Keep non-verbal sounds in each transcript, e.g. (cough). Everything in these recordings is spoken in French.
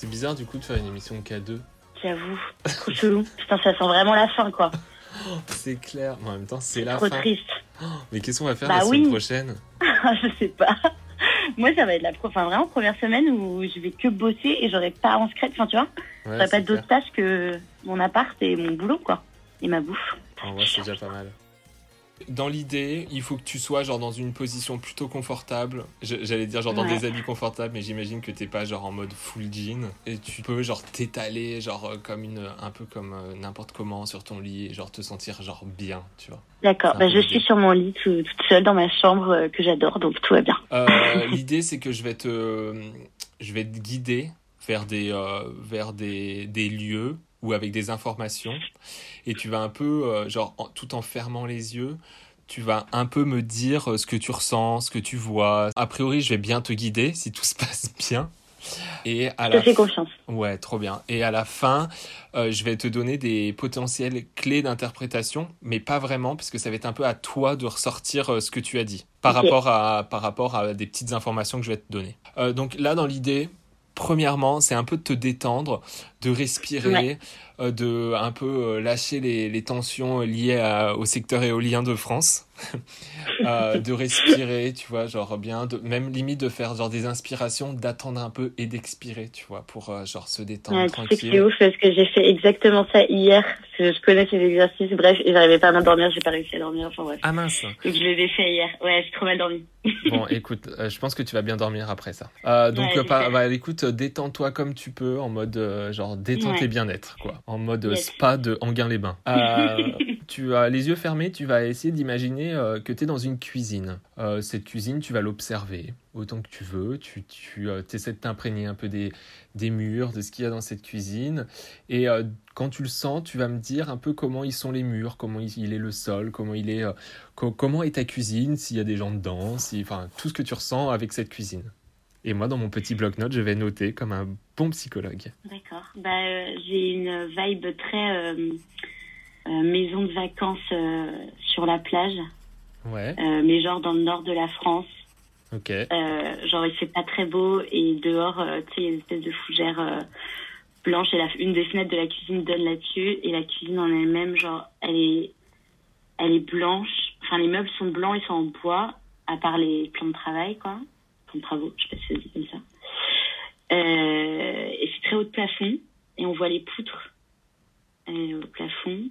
C'est bizarre du coup de faire une émission K2. J'avoue, trop chelou. (laughs) Putain, ça sent vraiment la fin, quoi. C'est clair, mais en même temps c'est la Trop fin. triste. Mais qu'est-ce qu'on va faire Bah la semaine (laughs) prochaine? Je sais pas. Moi, ça va être la pro- enfin, vraiment première semaine où je vais que bosser et j'aurai pas en secret. Enfin, tu vois, Ouais, j'aurai pas d'autres tâches que mon appart et mon boulot, quoi. Et ma bouffe. En vrai, c'est déjà pas mal. Dans l'idée, il faut que tu sois genre dans une position plutôt confortable. J'allais dire genre dans Ouais. des habits confortables, mais j'imagine que t'es pas genre en mode full jean et tu peux genre t'étaler genre euh, comme une un peu comme euh, n'importe comment sur ton lit et genre te sentir genre bien, tu vois. D'accord. Bah, je suis sur mon lit tout- toute seule dans ma chambre euh, que j'adore, donc tout va bien. Euh, (laughs) L'idée, c'est que je vais te, je vais te guider vers des, vers des, des lieux ou avec des informations, et tu vas un peu, euh, genre, en- tout en fermant les yeux, tu vas un peu me dire euh, ce que tu ressens, ce que tu vois. A priori, je vais bien te guider si tout se passe bien. Et à Je la fais confiance. Ouais, trop bien. Et à la fin, euh, je vais te donner des potentielles clés d'interprétation, mais pas vraiment, parce que ça va être un peu à toi de ressortir euh, ce que tu as dit, par, rapport, à, par rapport à des petites informations que je vais te donner. Euh, donc là, dans l'idée, premièrement, c'est un peu de te détendre, de respirer, Ouais. euh, de un peu euh, lâcher les, les tensions liées à- au secteur éolien de France. (laughs) Euh, de respirer, tu vois, genre bien, de, même limite de faire genre des inspirations, d'attendre un peu et d'expirer, tu vois, pour euh, genre se détendre Ouais, que c'est tranquille. ouf parce que j'ai fait exactement ça hier. Que je connais ces exercices, bref, et j'arrivais pas à m'endormir, j'ai pas réussi à dormir, enfin bref. Ah mince. Donc je les ai fait hier. Ouais, j'ai trop mal dormi. (laughs) Bon, écoute, euh, je pense que tu vas bien dormir après ça. Euh, donc, Ouais, euh, bah, écoute, détends-toi comme tu peux, en mode euh, genre détente Ouais. et bien-être, quoi. En mode Yes. spa de Anguin-les-Bains. (laughs) Euh, tu as les yeux fermés, tu vas essayer d'imaginer euh, que tu es dans une cuisine. Euh, cette cuisine, tu vas l'observer autant que tu veux. Tu, tu essaies de t'imprégner un peu des, des murs, de ce qu'il y a dans cette cuisine. Et euh, quand tu le sens, tu vas me dire un peu comment ils sont les murs, comment il, est le sol, comment il est, euh, co- comment est ta cuisine, s'il y a des gens dedans, si, enfin tout ce que tu ressens avec cette cuisine. Et moi, dans mon petit bloc-notes, je vais noter comme un bon psychologue. D'accord. Bah, euh, j'ai une vibe très euh, euh, maison de vacances euh, sur la plage, Ouais, euh, mais genre dans le nord de la France. ok. Euh, genre il fait pas très beau et dehors, euh, tu sais, il y a une espèce de fougère euh, blanche et la, une des fenêtres de la cuisine donne là-dessus et la cuisine en elle-même, genre, elle est, elle est blanche. Enfin, les meubles sont blancs, ils sont en bois, à part les plans de travail, quoi. Plans de travaux, je sais pas si ça dit comme ça. Euh, et c'est très haut de plafond et on voit les poutres euh, au plafond.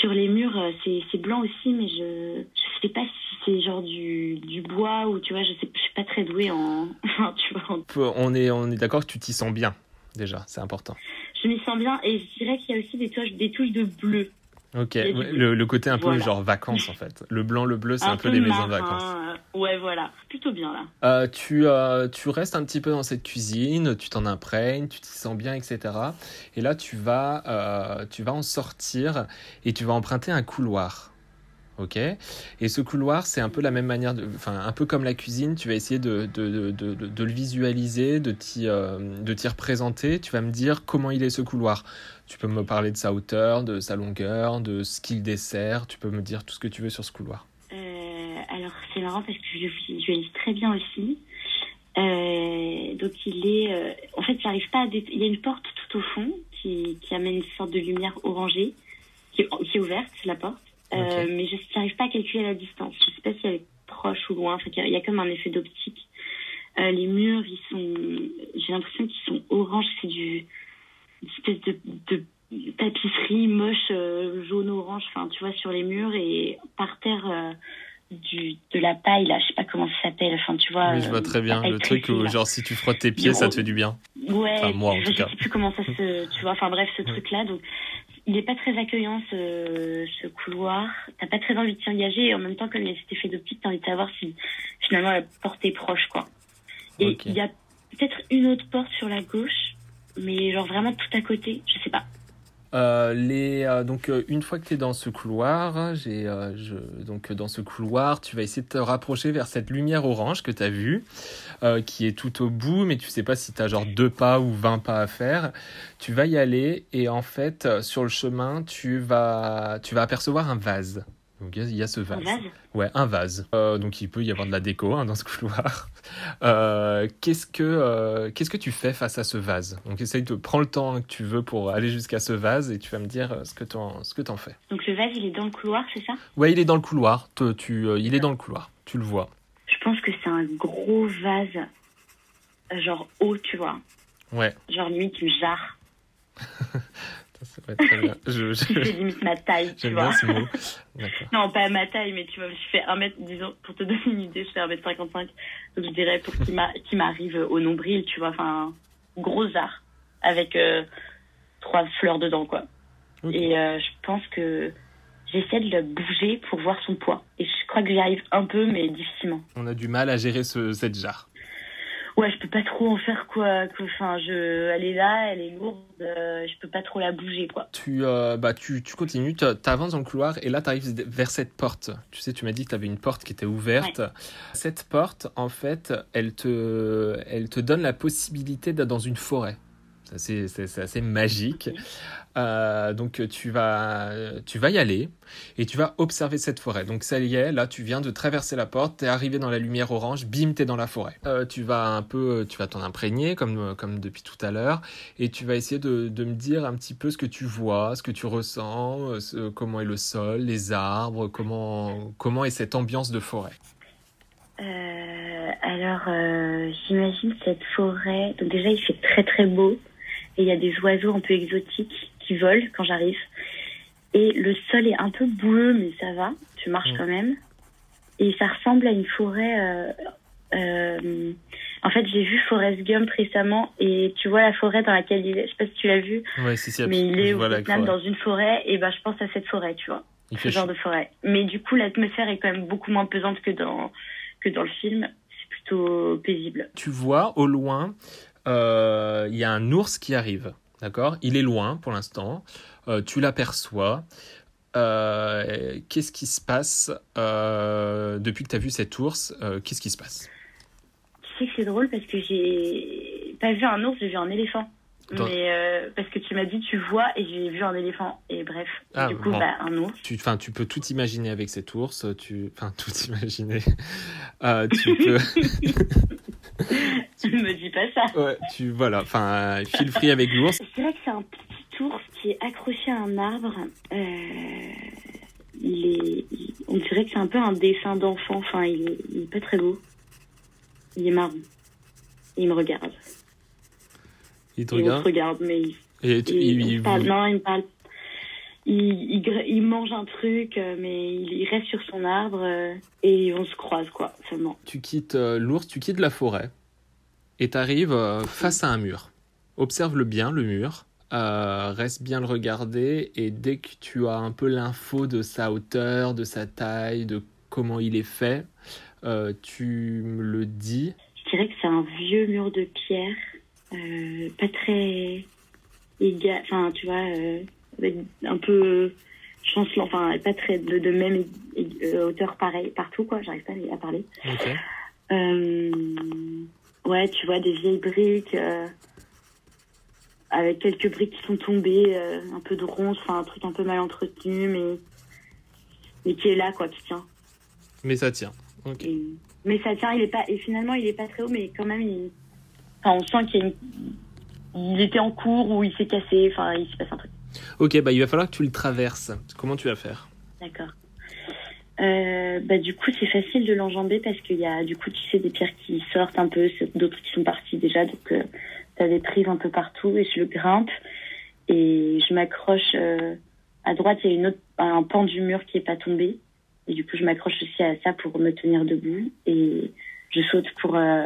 Sur les murs, euh, c'est blanc aussi, mais je je sais pas si c'est genre du, du bois ou tu vois, je sais je suis pas très douée en (laughs) tu vois. en- On est, on est d'accord que tu t'y sens bien, déjà, c'est important. Je m'y sens bien et je dirais qu'il y a aussi des touches des touches de bleu. Ok, ouais, le, le côté un peu voilà. genre vacances en fait. Le blanc, le bleu, c'est un, peu, les maisons de vacances. euh, ouais, voilà, plutôt bien là. Euh, tu, euh, tu restes un petit peu dans cette cuisine, tu t'en imprègnes, tu t'y sens bien, etc. Et là, tu vas, euh, tu vas en sortir et tu vas emprunter un couloir. Ok? Et ce couloir, c'est un peu la même manière, de, enfin, un peu comme la cuisine, tu vas essayer de, de, le visualiser, de t'y représenter. Tu vas me dire comment il est ce couloir. Tu peux me parler de sa hauteur, de sa longueur, de ce qu'il dessert. Tu peux me dire tout ce que tu veux sur ce couloir. Euh, alors c'est marrant parce que je le visualise très bien aussi. Euh, donc il est, euh, en fait, j'arrive pas à. Il y a une porte tout au fond qui, qui amène une sorte de lumière orangée qui est, qui est ouverte, la porte. Mais je n'arrive pas à calculer la distance. Je sais pas si elle est proche ou loin. Enfin, il y a- comme un effet d'optique. Euh, les murs, ils sont. J'ai l'impression qu'ils sont orange. C'est du espèce de, de tapisserie moche euh, jaune orange. Enfin, tu vois sur les murs et par terre. euh, du, de la paille là, je sais pas comment ça s'appelle, enfin tu vois. Oui, je vois euh, très bien. paille Le truc où, là. genre, si tu frottes tes pieds, ça te fait du bien. Ouais, Enfin, moi, en je tout sais cas. plus comment ça se, tu vois, enfin bref, ce truc-là, donc il est pas très accueillant ce, ce couloir. T'as pas très envie de s'y engager et en même temps, comme il a cet effet d'optique, t'as envie de savoir si finalement la porte est proche, quoi. Et il y a peut-être une autre porte sur la gauche, mais genre vraiment tout à côté, je sais pas. Euh, les, euh, donc euh, une fois que tu es dans ce couloir, j'ai, je, donc dans ce couloir, tu vas essayer de te rapprocher vers cette lumière orange que tu as vue, qui est tout au bout, mais tu sais pas si tu as genre deux pas ou 20 pas à faire. Tu vas y aller et en fait, sur le chemin, tu vas, tu vas apercevoir un vase. Donc il y a- il y, a ce vase. Un vase Ouais, un vase. Euh, donc il peut y avoir de la déco hein, dans ce (laughs) couloir. Euh, qu'est-ce que euh, qu'est-ce que tu fais face à ce vase? Donc essaye de prendre le temps que tu veux pour aller jusqu'à ce vase et tu vas me dire ce que t'en ce que t'en fais. Donc le vase, il est dans le couloir, c'est ça? Ouais, il est dans le couloir. Tu, il est dans le couloir. Tu le vois. Je pense que c'est un gros vase, genre haut, tu vois. Ouais. Genre limite une jarre. (laughs) Ça va être très bien. (laughs) Je, je- Qui limite ma taille, tu vois. bien ce mot. Non, pas ma taille, mais tu vois, je fais 1 mètre, disons, pour te donner une idée, je fais 1m55. Donc je dirais pour qu'il (laughs) m'arrive au nombril, tu vois, enfin, gros jarre, avec euh, trois fleurs dedans, quoi. Et euh, je pense que j'essaie de le bouger pour voir son poids. Et je crois que j'y arrive un peu, mais difficilement. On a du mal à gérer ce, cette jarre. Ouais, je peux pas trop en faire quoi. que- Enfin, je, elle est là, elle est lourde, euh, je peux pas trop la bouger, quoi. Tu, euh, bah, tu, tu continues, tu avances dans le couloir et là tu arrives vers cette porte. Tu sais, tu m'as dit que tu avais une porte qui était ouverte. Cette porte, en fait, elle te, elle te donne la possibilité d'être dans une forêt. C'est assez, magique. Euh, donc tu vas, tu vas y aller et tu vas observer cette forêt. Donc ça y est, là tu viens de traverser la porte, t'es arrivé dans la lumière orange, bim, t'es dans la forêt. Euh, tu vas un peu, tu vas t'en imprégner comme, comme depuis tout à l'heure et tu vas essayer de, de me dire un petit peu ce que tu vois, ce que tu ressens, euh, ce- comment est le sol, les arbres, comment, comment est cette ambiance de forêt. Alors, j'imagine cette forêt. Donc déjà, il fait très très beau. Et il y a des oiseaux un peu exotiques qui volent quand j'arrive. Et le sol est un peu boueux, mais ça va. Tu marches Mm. quand même. Et ça ressemble à une forêt. euh, euh, en fait, j'ai vu Forrest Gump récemment. Et tu vois la forêt dans laquelle il est. Je sais pas si tu l'as vu. Ouais, si, si, mais il est au Vietnam dans une forêt. Et ben, je pense à cette forêt, tu vois. Il ce genre de forêt. Mais du coup, l'atmosphère est quand même beaucoup moins pesante que dans, que dans le film. C'est plutôt paisible. tu vois au loin, il y a un ours qui arrive. D'accord? Il est loin pour l'instant. Euh, tu l'aperçois. Euh, qu'est-ce qui se passe euh, depuis que tu as vu cet ours? Euh, Qu'est-ce qui se passe? Tu sais que c'est drôle parce que j'ai pas vu un ours, j'ai vu un éléphant. Dans- Mais euh, parce que tu m'as dit tu vois et j'ai vu un éléphant. Et bref, Ah, du coup, bon. bah, un ours. tu, enfin, tu peux tout imaginer avec cet ours. Tu, enfin, tout imaginer. Euh, tu peux. (laughs) (laughs) Tu me dis pas ça. Ouais, tu voilà. Enfin, feel free avec l'ours. C'est vrai que c'est un petit ours qui est accroché à un arbre. Euh, il est, il- on dirait que c'est un peu un dessin d'enfant. Enfin, il est, il est pas très beau. Il est marron. Il me regarde. Il te Et on se regarde. regarde, mais il, Et tu- il- il- il il- parle. Non, il me parle. Il, il, gr- il mange un truc, euh, mais il, il reste sur son arbre euh, et on se croise, quoi, seulement. tu quittes euh, l'ours, tu quittes la forêt et tu arrives face à un mur. Observe-le bien, le mur. Euh, reste bien le regarder et dès que tu as un peu l'info de sa hauteur, de sa taille, de comment il est fait, euh, tu me le dis. Je dirais que c'est un vieux mur de pierre, euh, pas très égal, enfin, tu vois, un peu chancelant, enfin, pas très de, de même é- hauteur pareil partout, quoi, j'arrive pas à parler. Euh, ouais, tu vois, des vieilles briques, euh, avec quelques briques qui sont tombées, euh, un peu de ronces, enfin, un truc un peu mal entretenu, mais, mais qui est là, quoi, qui tient. Mais ça tient. Ok. Et- mais ça tient, il est pas, et finalement, il est pas très haut, mais quand même, il, enfin, on sent qu'il y a une, il était en cours ou il s'est cassé, enfin, il se passe un truc. Ok, bah il va falloir que tu le traverses. Comment tu vas faire? D'accord. Euh, bah, du coup, c'est facile de l'enjamber parce qu'il y a, du coup, tu sais, des pierres qui sortent un peu, d'autres qui sont parties déjà. Donc, euh, t'as des prises un peu partout et je le grimpe et je m'accroche. euh, à droite, il y a une autre, un pan du mur qui est pas tombé. Et du coup, je m'accroche aussi à ça pour me tenir debout et je saute pour euh,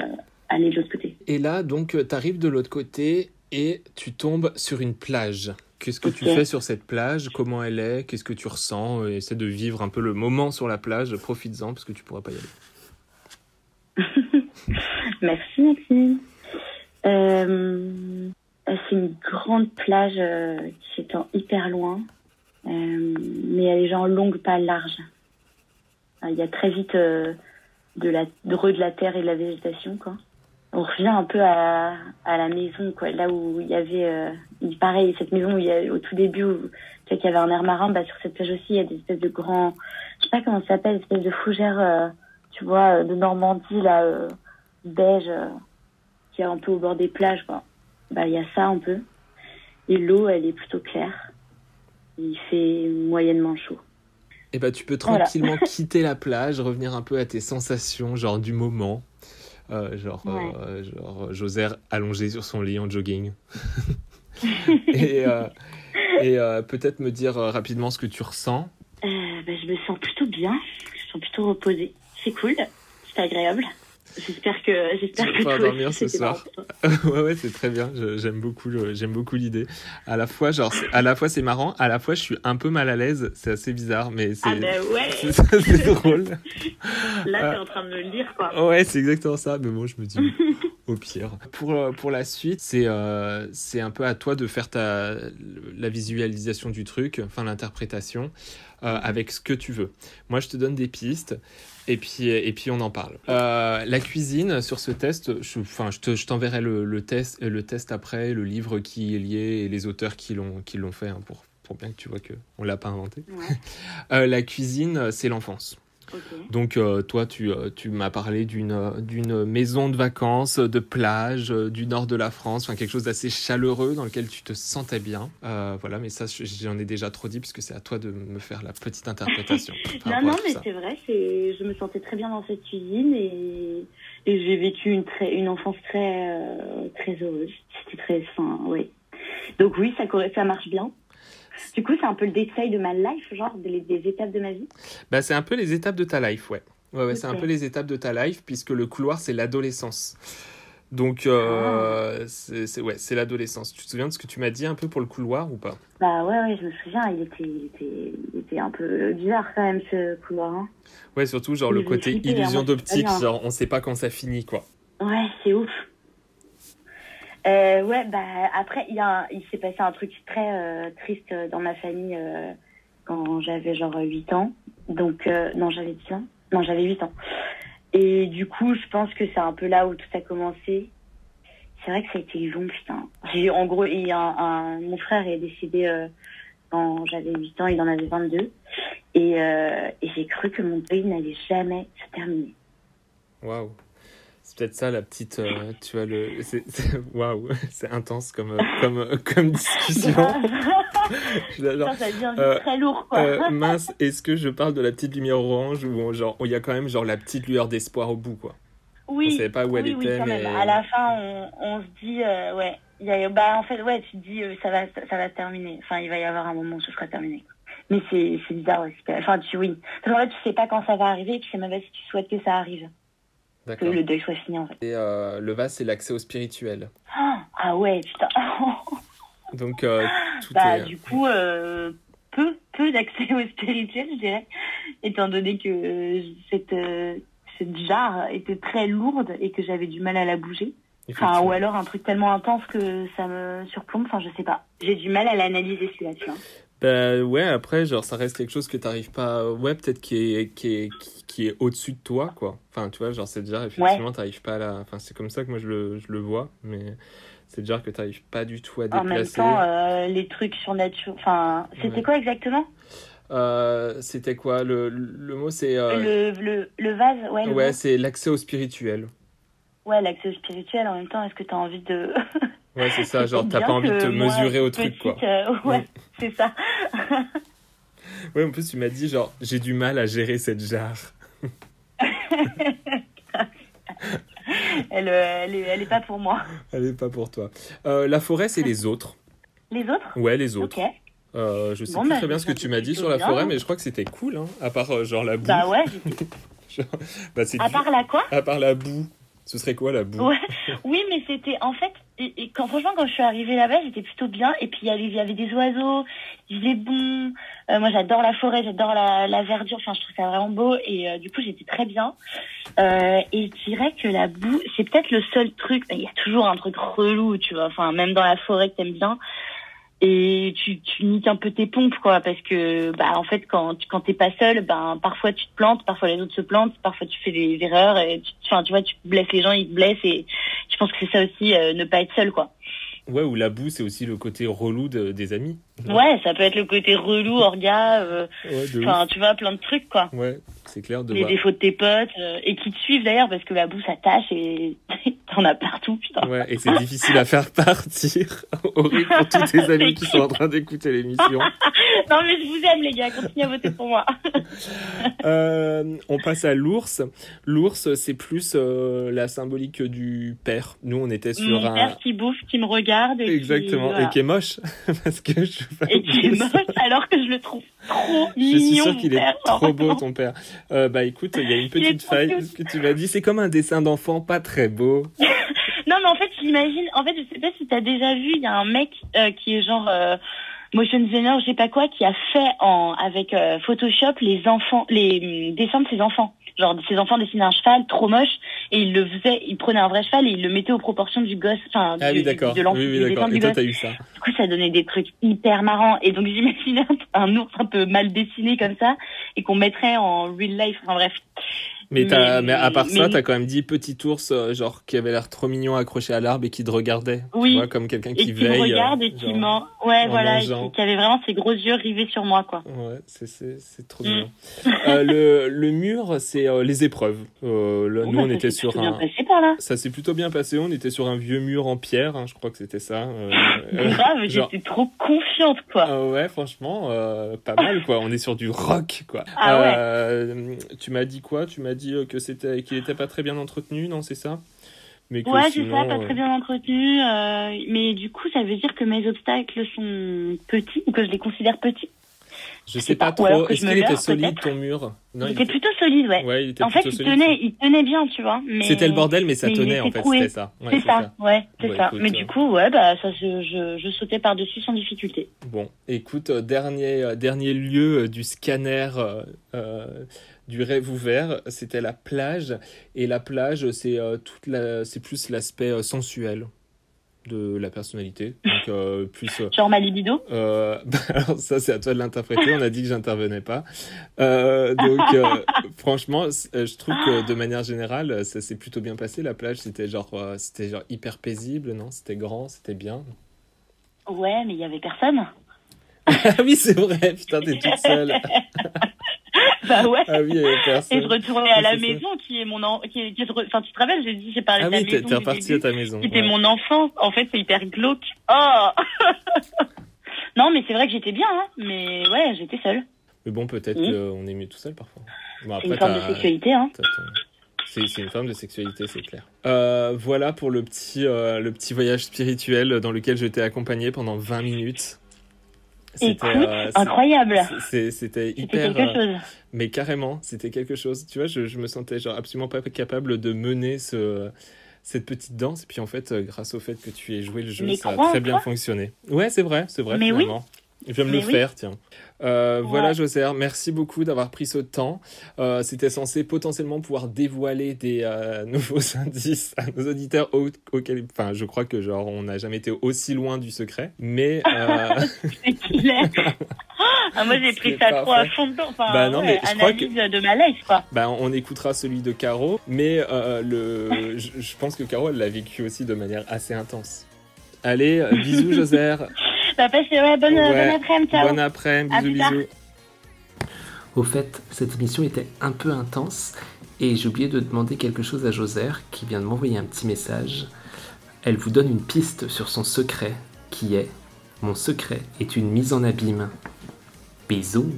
aller de l'autre côté. Et là, donc, tu arrives de l'autre côté et tu tombes sur une plage. Qu'est-ce que tu fais sur cette plage? Comment elle est? Qu'est-ce que tu ressens? Euh, Essaie de vivre un peu le moment sur la plage. Profites-en parce que tu pourras pas y aller. (laughs) Merci, Maxime. Euh, c'est une grande plage euh, qui s'étend hyper loin, euh, mais elle est genre longue, pas large. Euh, Il y a très vite euh, de la de la terre et de la végétation, quoi. On revient un peu à, à la maison, quoi, là où il y avait, euh, il- pareil, cette maison où il y a au tout début, où, tu sais, qu'il y avait un air marin, bah sur cette plage aussi, il y a des espèces de grands, je sais pas comment ça s'appelle, des espèces de fougères, euh, tu vois, euh, de Normandie là, euh, beige, qui est un peu au bord des plages, quoi. Bah il y a ça un peu, et l'eau, elle est plutôt claire. Il fait moyennement chaud. Et bah tu peux Voilà. tranquillement (laughs) quitter la plage, revenir un peu à tes sensations, genre du moment. Euh, genre, Ouais. euh, genre Joser allongé sur son lit en jogging. (laughs) et euh, et peut-être me dire rapidement ce que tu ressens. Bah, je me sens plutôt bien. Je me sens plutôt reposée. C'est cool. C'est agréable. J'espère que j'espère Tu que vas dormir ce soir. (laughs) ouais ouais c'est très bien. J'aime beaucoup j'aime beaucoup l'idée. À la fois genre à la fois c'est marrant, à la fois je suis un peu mal à l'aise. C'est assez bizarre mais c'est Ah bah ouais. (laughs) c'est drôle. Là, Ah. t'es en train de me le dire quoi. Ouais, c'est exactement ça. Mais bon, je me dis (laughs) au pire. Pour, euh, pour la suite, c'est euh, c'est un peu à toi de faire ta, la visualisation du truc, enfin l'interprétation, euh, avec ce que tu veux. Moi, je te donne des pistes. Et puis, et puis on en parle. Euh, la cuisine, sur ce test, je, enfin, je te- je t'enverrai le, le, test, le test après, le livre qui est lié et les auteurs qui l'ont qui l'ont fait, hein, pour, pour bien que tu vois qu'on ne l'a pas inventé. Ouais. (laughs) La cuisine, c'est l'enfance. Donc euh, toi, tu, euh, tu m'as parlé d'une euh, d'une maison de vacances, de plage, du nord de la France, enfin quelque chose d'assez chaleureux dans lequel tu te sentais bien. Euh, voilà, mais ça, je- j'en ai déjà trop dit puisque c'est à toi de me faire la petite interprétation. Non, non, mais c'est vrai, je me sentais très bien dans cette cuisine et, et j'ai vécu une très, une enfance très, euh, très heureuse. C'était très, enfin, oui. Donc oui, ça, ça marche bien. Du coup, c'est un peu le détail de ma life, genre des, des étapes de ma vie. Bah, c'est un peu les étapes de ta life, ouais. Ouais, ouais, c'est un peu les étapes de ta life puisque le couloir, c'est l'adolescence. Donc, Ah. euh, c'est c'est- ouais, c'est l'adolescence. Tu te souviens de ce que tu m'as dit un peu pour le couloir ou pas? Bah ouais, ouais, je me souviens, il était, il était, il était un peu bizarre quand même ce couloir. Hein. Ouais, surtout genre le côté hein, illusion d'optique, genre on sait pas quand ça finit quoi. Ouais, c'est ouf. Euh, ouais, bah après, il y a un- il s'est passé un truc très euh, triste dans ma famille euh, quand j'avais genre 8 ans. Donc, euh, non, j'avais 10 ans. Non, j'avais 8 ans. Et du coup, je pense que c'est un peu là où tout a commencé. C'est vrai que ça a été long, putain. J'ai, en gros, il y a un, un- mon frère est décédé euh, quand j'avais 8 ans, il en avait 22. Et, euh, et j'ai cru que mon deuil n'allait jamais se terminer. Waouh. C'est peut-être ça la petite, euh, tu vois le, c'est- (laughs) waouh, c'est intense comme euh, comme euh, comme discussion. (laughs) Genre, ça devient euh, très lourd, quoi. euh, mince, est-ce que je parle de la petite lumière orange ou genre il y a quand même genre la petite lueur d'espoir au bout quoi? Oui, On savait pas où elle oui, oui, était, quand mais- même. À la fin, on, on se dit, euh, ouais, il y a, bah en fait, ouais, tu te dis, ça va, ça va terminer. Enfin, il va y avoir un moment où ce sera terminé. Mais c'est, bizarre aussi. Enfin, tu, oui. Parce qu'en fait, tu sais pas quand ça va arriver, et puis c'est même si tu souhaites que ça arrive, D'accord. le deuil soit fini en fait. Et euh, le vase c'est l'accès au spirituel. Ah, ah ouais, putain. (laughs) Donc euh, tout bah, est. du coup, euh, peu, peu d'accès au spirituel, je dirais, étant donné que euh, cette, euh, cette jarre était très lourde et que j'avais du mal à la bouger. Enfin, ou alors un truc tellement intense que ça me surplombe. Enfin, je sais pas. J'ai du mal à l'analyser celui-là, tu vois. Bah ouais, après, genre, ça reste quelque chose que t'arrives pas. Ouais, peut-être qui est, qui est, qui, est au-dessus de toi, quoi. Enfin, tu vois, genre, c'est déjà, effectivement, t'arrives pas à la. Enfin, c'est comme ça que moi je le, je le vois, mais c'est déjà que t'arrives pas du tout à En même déplacer. temps, euh, les trucs surnaturels. Enfin, c'était Ouais. quoi exactement? Euh, C'était quoi? Le, le mot, c'est. euh, le, le, le vase Ouais, Ouais, c'est l'accès au spirituel. Ouais l'accès spirituel. En même temps, est-ce que t'as envie de. (laughs) Ouais, c'est ça, genre, t'as pas envie de te moi, mesurer au truc, quoi. euh, ouais, (laughs) c'est ça. (laughs) Ouais, en plus, tu m'as dit, genre, j'ai du mal à gérer cette jarre. elle, euh, elle, est, elle est pas pour moi. Elle est pas pour toi. Euh, la forêt, c'est les autres. Les autres? Ouais, les autres. Ok. Euh, je sais Bon, plus bah, très bien ce que tu m'as dit sur la bien, forêt, hein. mais je crois que c'était cool, hein, à part genre la boue. Bah ouais, bah, À part la quoi? À part la boue. Ce serait quoi la boue. Oui, mais c'était en fait, quand franchement quand je suis arrivée là-bas, j'étais plutôt bien. Et puis il y avait, il y avait des oiseaux, il faisait bon. Euh, moi, j'adore la forêt, j'adore la, la verdure. Enfin, je trouve ça vraiment beau. Et euh, du coup, j'étais très bien. Euh, et je dirais que la boue, c'est peut-être le seul truc. Il y a toujours un truc relou, tu vois. Enfin, même dans la forêt que t'aimes bien. Et tu, tu niques un peu tes pompes, quoi, parce que, bah, en fait, quand, quand t'es pas seul, ben, parfois tu te plantes, parfois les autres se plantent, parfois tu fais des erreurs, et tu, enfin, tu vois, tu blesses les gens, ils te blessent, et je pense que c'est ça aussi, euh, ne pas être seul, quoi. Ouais, ou la boue, c'est aussi le côté relou de- des amis. Ouais, ça peut être le côté relou, orga, euh, enfin, tu vois, plein de trucs, quoi. Ouais, c'est clair de Les voir. défauts de tes potes, euh, et qui te suivent d'ailleurs, parce que la boue, ça tâche, et (laughs) t'en as partout, putain. Ouais, et c'est difficile à faire partir. (laughs) Horrible pour tous tes amis qui sont en train d'écouter l'émission. (laughs) non, mais je vous aime, les gars, continuez à voter pour moi. (laughs) Euh, on passe à l'ours. L'ours, c'est plus euh, la symbolique du père. Nous, on était sur Mon un. père qui bouffe, qui me regarde, et qui- Exactement, voilà. et qui est moche. Parce que je et qui est moche alors que je le trouve trop Je suis mignon. sûr qu'il est trop beau, ton père. Euh, bah écoute, il y a une petite faille. Ce que tu m'as dit, c'est comme un dessin d'enfant pas très beau. (laughs) Non, mais en fait, j'imagine. En fait, je sais pas si t'as déjà vu, il y a un mec euh, qui est genre euh, motion designer, je sais pas quoi, qui a fait en avec euh, Photoshop les enfants, les hum, dessins de ses enfants. Genre ses enfants dessinaient un cheval trop moche et il le faisait, il prenait un vrai cheval et il le mettait aux proportions du gosse, enfin Ah du, oui, d'accord. de l'enfant, Oui, oui, d'accord. Et toi, t'as eu ça. Du coup, ça donnait des trucs hyper marrants. Et donc, (laughs) j'imaginais un, un ours un peu mal dessiné comme ça et qu'on mettrait en real life. Enfin bref. Mais, Mais- mais à part ça, mais- t'as quand même dit petit ours, euh, genre qui avait l'air trop mignon accroché à l'arbre et qui te regardait. Oui. Tu vois, comme quelqu'un qui qui veille. me regarde euh, et qui genre. m'en... Ouais, voilà. et qui, qui avait vraiment ses gros yeux rivés sur moi, quoi. Ouais, c'est, trop Mm. mignon. (laughs) Euh, le, le mur, c'est euh, les épreuves. Euh, Bon, nous, bah, on ça était sur un. bien passé par là. Ça s'est plutôt bien passé. On était sur un vieux mur en pierre, hein, je crois que c'était ça. euh, (laughs) euh, Grave, genre- j'étais trop confiante, quoi. Ah ouais, franchement, euh, pas mal quoi. On est sur du rock quoi. Ah ouais. Euh, tu m'as dit quoi? Tu m'as dit euh, que c'était qu'il était pas très bien entretenu, non C'est ça? Mais que Ouais, c'est ça, pas euh, très bien entretenu. euh, mais du coup, ça veut dire que mes obstacles sont petits ou que je les considère petits. Je sais pas, trop. Est-ce qu'il était solide ton mur? Non, il était plutôt solide, ouais. Ouais, il était En fait, il tenait, il tenait bien, tu vois. Mais... C'était le bordel, mais ça mais tenait en fait. C'était ça. Ouais, c'est ça, ouais, c'est Bah, ça. écoute, mais euh, du coup, ouais, bah, ça, je, je sautais par-dessus sans difficulté. Bon, écoute, euh, dernier, euh, dernier lieu euh, du scanner euh, euh, du rêve ouvert, c'était la plage. Et la plage, c'est euh, toute la, c'est plus l'aspect euh, sensuel de la personnalité. (laughs) Donc, euh, plus. euh, Genre ma libido. euh, bah, (laughs) alors ça, c'est à toi de l'interpréter. On a dit que j'intervenais pas. Euh, donc, (laughs) franchement, je trouve que de manière générale, ça s'est plutôt bien passé. La plage, c'était genre, c'était genre hyper paisible, non? C'était grand, c'était bien. Ouais, mais il y avait personne. ah oui, c'est vrai. Putain, t'es toute seule. Bah ouais. Ah oui. Et je retournais à la ça. maison, qui est mon en... qui est... qui est- Enfin, tu te rappelles, j'ai dit, j'ai parlé Ah de la oui, t'es maison. t'es reparti à ta maison. Qui était ouais. mon enfant. En fait, c'est hyper glauque. Oh (laughs) Non, mais c'est vrai que j'étais bien, hein. Mais ouais, j'étais seule. Mais bon, peut-être Oui. qu'on est mieux tout seul parfois. Bon, C'est une forme de sexualité, hein. c'est une forme de sexualité, c'est clair. Euh, voilà pour le petit, euh, le petit voyage spirituel dans lequel je t'ai accompagné pendant 20 minutes. Écoute, euh, incroyable. C'était C'était hyper. quelque euh, chose. Mais carrément, c'était quelque chose. Tu vois, je, je me sentais genre absolument pas capable de mener ce, cette petite danse. Et puis en fait, euh, grâce au fait que tu aies joué le jeu, Mais ça a très bien fonctionné. Ouais, c'est vrai, c'est vrai Mais oui. Je viens de Mais le oui. faire, tiens. Euh, Voilà. Joser, merci beaucoup d'avoir pris ce temps. Euh, C'était censé potentiellement pouvoir dévoiler des euh, (laughs) nouveaux indices à nos auditeurs au- auxquels, enfin, je crois que genre on n'a jamais été aussi loin du secret, mais (laughs) C'est clair. Ah, moi, j'ai (laughs) pris ça trop à fond dedans. Enfin, Bah non, ouais, mais je crois analyse de malaise, quoi. bah, on écoutera celui de Caro, mais le, je, pense que Caro elle l'a vécu aussi de manière assez intense. Allez, bisous Joser. Bah, passez, ouais, bonne, Ouais, bonne après-midi, ciao. Bisous bisous. Au fait, cette émission était un peu intense et j'ai oublié de demander quelque chose à Joser qui vient de m'envoyer un petit message. Elle vous donne une piste sur son secret qui est Mon secret est une mise en abîme. Bisous